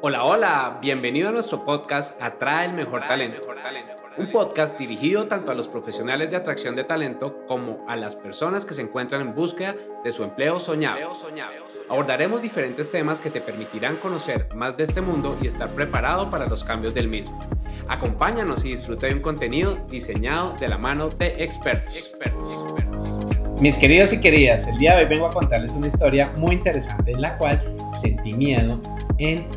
Hola, hola, bienvenido a nuestro podcast Atrae el Mejor Talento. Un podcast dirigido tanto a los profesionales de atracción de talento como a las personas que se encuentran en búsqueda de su empleo soñado. Abordaremos diferentes temas que te permitirán conocer más de este mundo y estar preparado para los cambios del mismo. Acompáñanos y disfruta de un contenido diseñado de la mano de expertos. Mis queridos y queridas, el día de hoy vengo a contarles una historia muy interesante en la cual sentí miedo en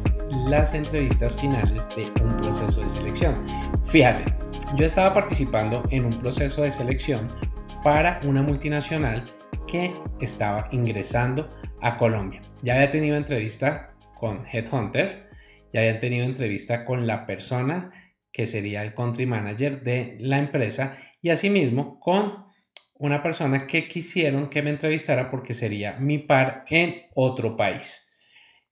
las entrevistas finales de un proceso de selección. Fíjate, yo estaba participando en un proceso de selección para una multinacional que estaba ingresando a Colombia. Ya había tenido entrevista con Headhunter, ya había tenido entrevista con la persona que sería el country manager de la empresa y asimismo con una persona que quisieron que me entrevistara porque sería mi par en otro país.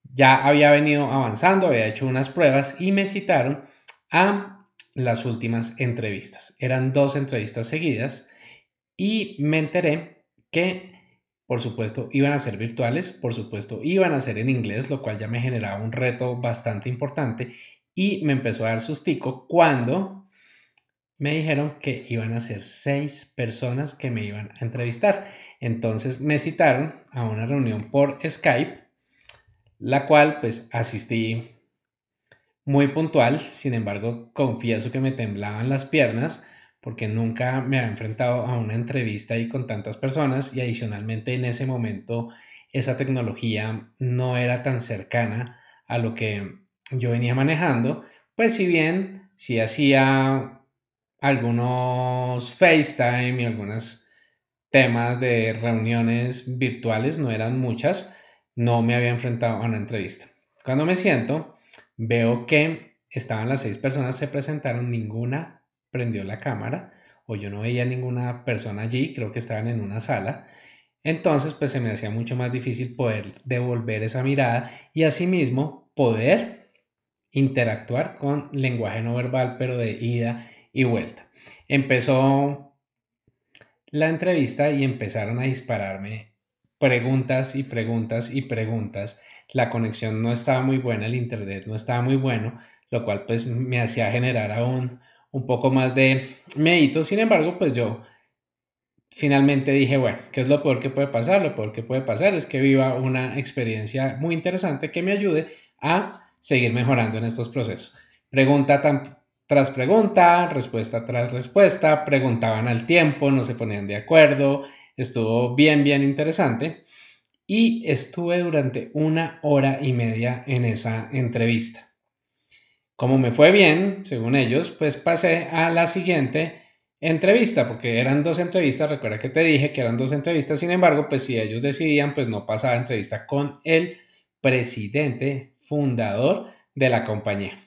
Ya había venido avanzando, había hecho unas pruebas y me citaron a las últimas entrevistas. Eran dos entrevistas seguidas y me enteré que, por supuesto, iban a ser virtuales, por supuesto, iban a ser en inglés, lo cual ya me generaba un reto bastante importante y me empezó a dar sustico cuando me dijeron que iban a ser seis personas que me iban a entrevistar. Entonces me citaron a una reunión por Skype la cual pues asistí muy puntual, sin embargo confieso que me temblaban las piernas porque nunca me había enfrentado a una entrevista y con tantas personas y adicionalmente en ese momento esa tecnología no era tan cercana a lo que yo venía manejando, pues si bien si hacía algunos FaceTime y algunos temas de reuniones virtuales, no eran muchas, no me había enfrentado a una entrevista. Cuando me siento, veo que estaban las seis personas, se presentaron, ninguna prendió la cámara o yo no veía ninguna persona allí, creo que estaban en una sala. Entonces, pues se me hacía mucho más difícil poder devolver esa mirada y asimismo poder interactuar con lenguaje no verbal, pero de ida y vuelta. Empezó la entrevista y empezaron a dispararme preguntas y preguntas y preguntas. La conexión no estaba muy buena, el internet no estaba muy bueno, lo cual pues me hacía generar aún un poco más de mérito. Sin embargo, pues yo finalmente dije, bueno, ¿qué es lo peor que puede pasar? Lo peor que puede pasar es que viva una experiencia muy interesante que me ayude a seguir mejorando en estos procesos. Pregunta tras pregunta, respuesta tras respuesta, preguntaban al tiempo, no se ponían de acuerdo, Estuvo bien, bien interesante. Y estuve durante una hora y media en esa entrevista. Como me fue bien, según ellos, pues pasé a la siguiente entrevista, porque eran dos entrevistas, recuerda que te dije que eran dos entrevistas, sin embargo, pues si ellos decidían, pues no pasaba entrevista con el presidente fundador de la compañía.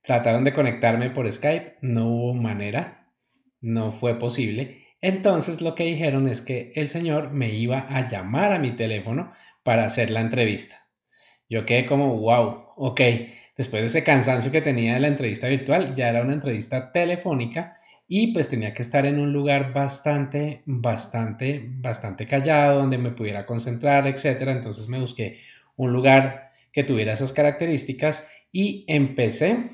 Trataron de conectarme por Skype, no hubo manera, no fue posible. Entonces lo que dijeron es que el señor me iba a llamar a mi teléfono para hacer la entrevista. Yo quedé como, wow, ok, después de ese cansancio que tenía de la entrevista virtual, ya era una entrevista telefónica y pues tenía que estar en un lugar bastante, bastante, bastante callado, donde me pudiera concentrar, etc. Entonces me busqué un lugar que tuviera esas características y empecé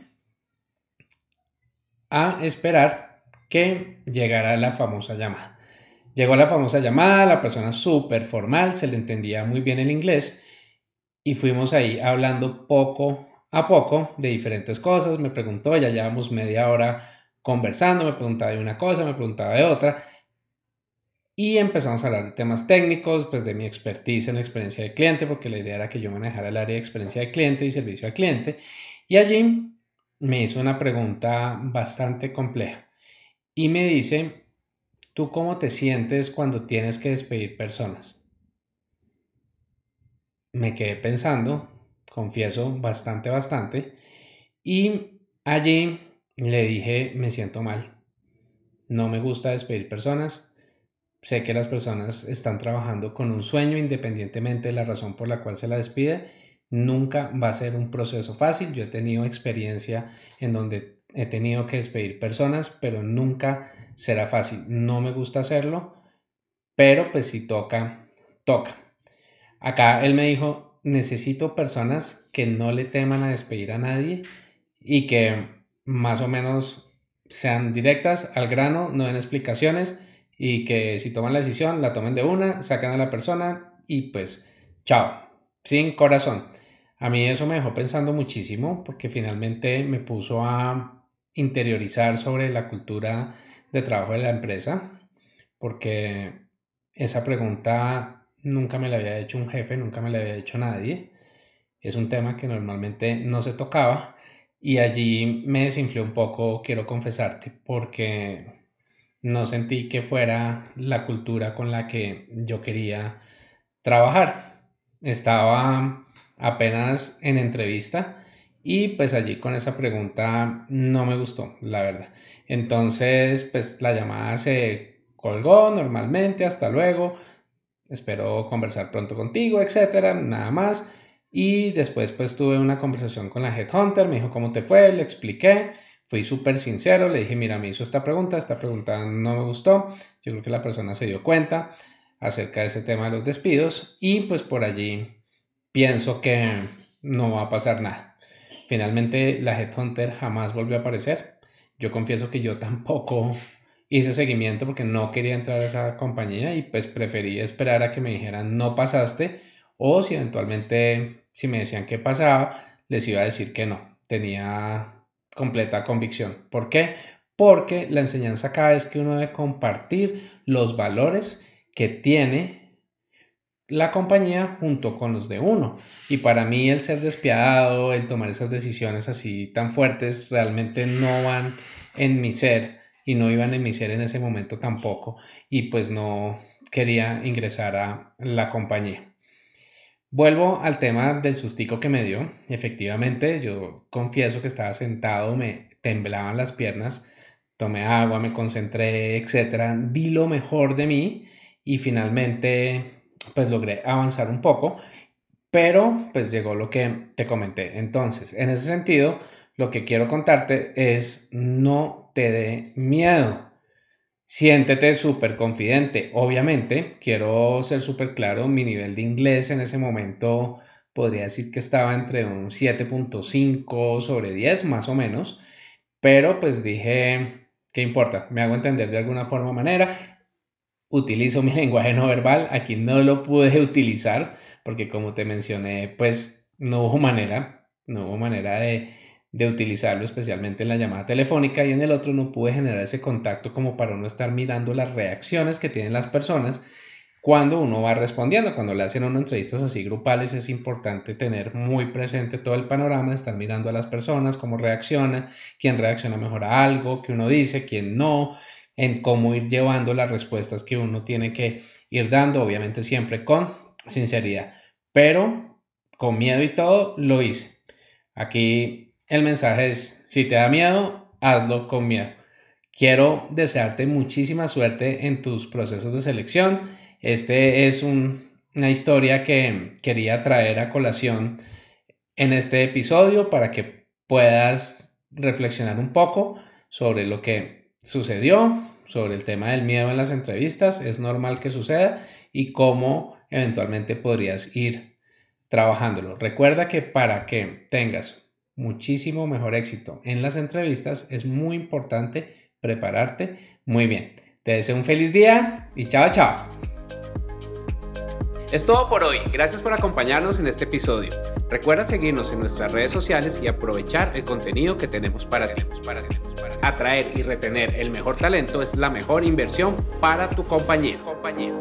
a esperar que llegara la famosa llamada. Llegó la famosa llamada, la persona súper formal, se le entendía muy bien el inglés y fuimos ahí hablando poco a poco de diferentes cosas. Me preguntó, ya llevamos media hora conversando, me preguntaba de una cosa, me preguntaba de otra y empezamos a hablar de temas técnicos, pues de mi expertise en experiencia de cliente, porque la idea era que yo manejara el área de experiencia de cliente y servicio al cliente. Y allí me hizo una pregunta bastante compleja y me dice, ¿tú cómo te sientes cuando tienes que despedir personas? Me quedé pensando, confieso, bastante, bastante, y allí le dije, me siento mal, no me gusta despedir personas, sé que las personas están trabajando con un sueño independientemente de la razón por la cual se la despide, nunca va a ser un proceso fácil, yo he tenido experiencia en donde he tenido que despedir personas, pero nunca será fácil. No me gusta hacerlo, pero pues si toca, toca. Acá él me dijo, necesito personas que no le teman a despedir a nadie y que más o menos sean directas al grano, no den explicaciones y que si toman la decisión la tomen de una, sacan a la persona y pues chao, sin corazón. A mí eso me dejó pensando muchísimo porque finalmente me puso a interiorizar sobre la cultura de trabajo de la empresa, porque esa pregunta nunca me la había hecho un jefe, nunca me la había hecho nadie. Es un tema que normalmente no se tocaba y allí me desinflé un poco, quiero confesarte, porque no sentí que fuera la cultura con la que yo quería trabajar. Estaba apenas en entrevista y pues allí con esa pregunta no me gustó, la verdad. Entonces, pues la llamada se colgó normalmente, hasta luego. Espero conversar pronto contigo, etcétera, nada más. Y después pues tuve una conversación con la Headhunter, me dijo cómo te fue, le expliqué, fui súper sincero, le dije, mira, me hizo esta pregunta, esta pregunta no me gustó, yo creo que la persona se dio cuenta acerca de ese tema de los despidos y pues por allí pienso que no va a pasar nada. Finalmente la Headhunter jamás volvió a aparecer. Yo confieso que yo tampoco hice seguimiento porque no quería entrar a esa compañía y pues preferí esperar a que me dijeran no pasaste o si eventualmente si me decían que pasaba les iba a decir que no. Tenía completa convicción. ¿Por qué? Porque la enseñanza acá es que uno debe compartir los valores que tiene la compañía junto con los de uno. Y para mí el ser despiadado, el tomar esas decisiones así tan fuertes, realmente no van en mi ser y no iban en mi ser en ese momento tampoco. Y pues no quería ingresar a la compañía. Vuelvo al tema del sustico que me dio. Efectivamente, yo confieso que estaba sentado, me temblaban las piernas, tomé agua, me concentré, etcétera, di lo mejor de mí y finalmente pues logré avanzar un poco, pero pues llegó lo que te comenté. Entonces, en ese sentido, lo que quiero contarte es no te dé miedo. Siéntete súper confidente. Obviamente, quiero ser súper claro, mi nivel de inglés en ese momento podría decir que estaba entre un 7.5 sobre 10 más o menos, pero pues dije, ¿qué importa? Me hago entender de alguna forma o manera utilizo mi lenguaje no verbal. Aquí no lo pude utilizar porque como te mencioné, pues no hubo manera, no hubo manera de, de utilizarlo, especialmente en la llamada telefónica y en el otro no pude generar ese contacto como para no estar mirando las reacciones que tienen las personas cuando uno va respondiendo. Cuando le hacen unas entrevistas así grupales es importante tener muy presente todo el panorama, estar mirando a las personas, cómo reacciona, quién reacciona mejor a algo que uno dice, quién no, en cómo ir llevando las respuestas que uno tiene que ir dando, obviamente siempre con sinceridad, pero con miedo y todo lo hice. Aquí el mensaje es, si te da miedo, hazlo con miedo. Quiero desearte muchísima suerte en tus procesos de selección. Este es una historia que quería traer a colación en este episodio para que puedas reflexionar un poco sobre lo que sucedió sobre el tema del miedo en las entrevistas, es normal que suceda y cómo eventualmente podrías ir trabajándolo. Recuerda que para que tengas muchísimo mejor éxito en las entrevistas es muy importante prepararte muy bien. Te deseo un feliz día y chao, chao. Es todo por hoy. Gracias por acompañarnos en este episodio. Recuerda seguirnos en nuestras redes sociales y aprovechar el contenido que tenemos para ti. Atraer y retener el mejor talento es la mejor inversión para tu compañía. compañía.